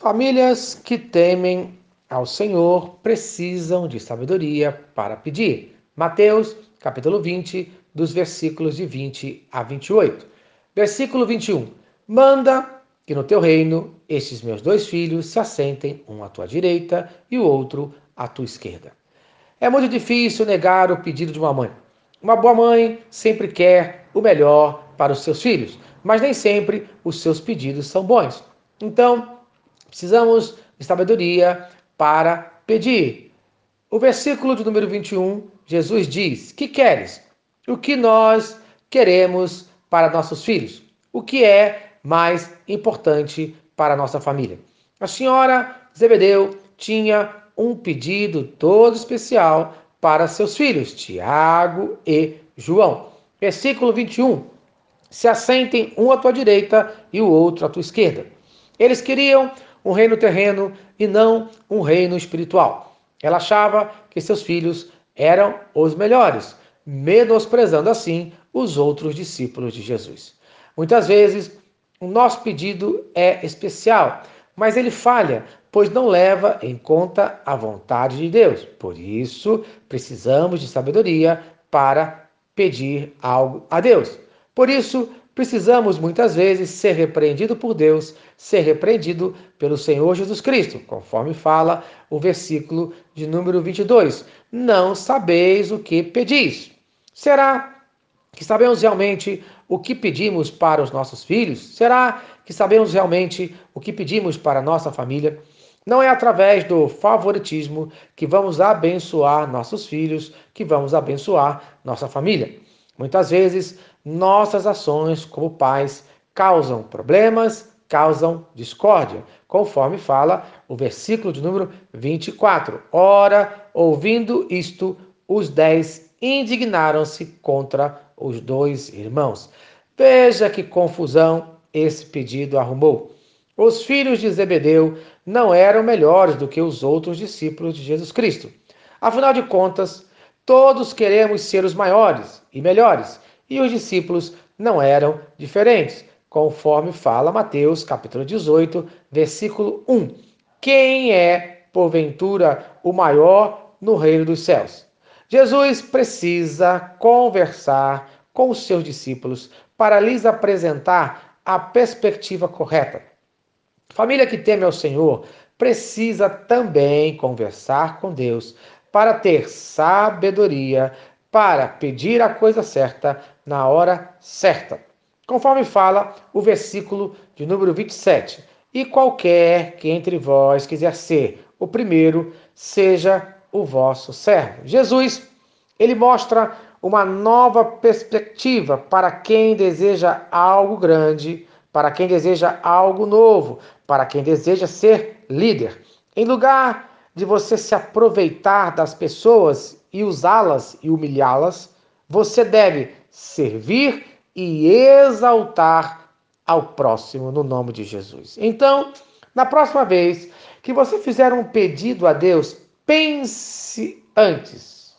Famílias que temem ao Senhor precisam de sabedoria para pedir. Mateus, capítulo 20, dos versículos de 20 a 28. Versículo 21. Manda que no teu reino estes meus dois filhos se assentem, um à tua direita e o outro à tua esquerda. É muito difícil negar o pedido de uma mãe. Uma boa mãe sempre quer o melhor para os seus filhos, mas nem sempre os seus pedidos são bons. Então, Precisamos de sabedoria para pedir. O versículo de número 21, Jesus diz: Que queres? O que nós queremos para nossos filhos? O que é mais importante para nossa família? A senhora Zebedeu tinha um pedido todo especial para seus filhos, Tiago e João. Versículo 21. Se assentem um à tua direita e o outro à tua esquerda. Eles queriam um reino terreno e não um reino espiritual. Ela achava que seus filhos eram os melhores, menosprezando assim os outros discípulos de Jesus. Muitas vezes, o nosso pedido é especial, mas ele falha, pois não leva em conta a vontade de Deus. Por isso, precisamos de sabedoria para pedir algo a Deus. Por isso, precisamos muitas vezes ser repreendido por Deus, ser repreendido pelo Senhor Jesus Cristo, conforme fala o versículo de número 22. Não sabeis o que pedis. Será que sabemos realmente o que pedimos para os nossos filhos? Será que sabemos realmente o que pedimos para a nossa família? Não é através do favoritismo que vamos abençoar nossos filhos, que vamos abençoar nossa família. Muitas vezes, nossas ações como pais causam problemas, causam discórdia, conforme fala o versículo de número 24. Ora, ouvindo isto, os dez indignaram-se contra os dois irmãos. Veja que confusão esse pedido arrumou. Os filhos de Zebedeu não eram melhores do que os outros discípulos de Jesus Cristo. Afinal de contas, Todos queremos ser os maiores e melhores, e os discípulos não eram diferentes, conforme fala Mateus, capítulo 18, versículo 1. Quem é, porventura, o maior no reino dos céus? Jesus precisa conversar com os seus discípulos para lhes apresentar a perspectiva correta. Família que teme ao Senhor precisa também conversar com Deus para ter sabedoria, para pedir a coisa certa na hora certa. Conforme fala o versículo de número 27. E qualquer que entre vós quiser ser o primeiro, seja o vosso servo. Jesus, ele mostra uma nova perspectiva para quem deseja algo grande, para quem deseja algo novo, para quem deseja ser líder. Em lugar de você se aproveitar das pessoas e usá-las e humilhá-las, você deve servir e exaltar ao próximo no nome de Jesus. Então, na próxima vez que você fizer um pedido a Deus, pense antes.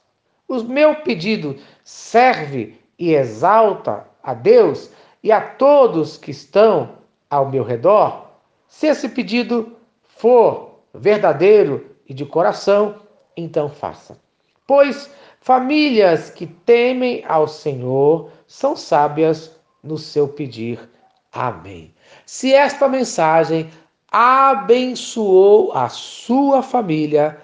O meu pedido serve e exalta a Deus e a todos que estão ao meu redor? Se esse pedido for verdadeiro e de coração, então faça. Pois famílias que temem ao Senhor são sábias no seu pedir. Amém. Se esta mensagem abençoou a sua família,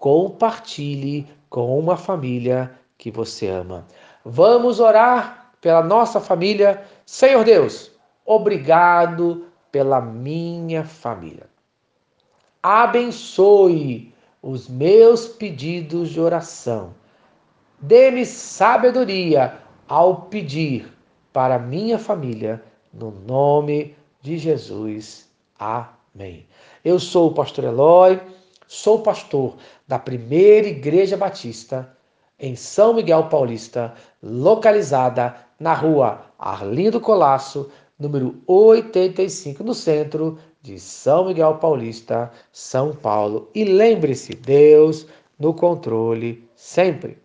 compartilhe com uma família que você ama. Vamos orar pela nossa família. Senhor Deus, obrigado pela minha família. Abençoe os meus pedidos de oração. Dê-me sabedoria ao pedir para minha família, no nome de Jesus. Amém. Eu sou o pastor Eloy, sou pastor da primeira Igreja Batista em São Miguel Paulista, localizada na rua Arlindo Colasso, número 85, no centro de São Miguel Paulista, São Paulo. E lembre-se, Deus no controle sempre.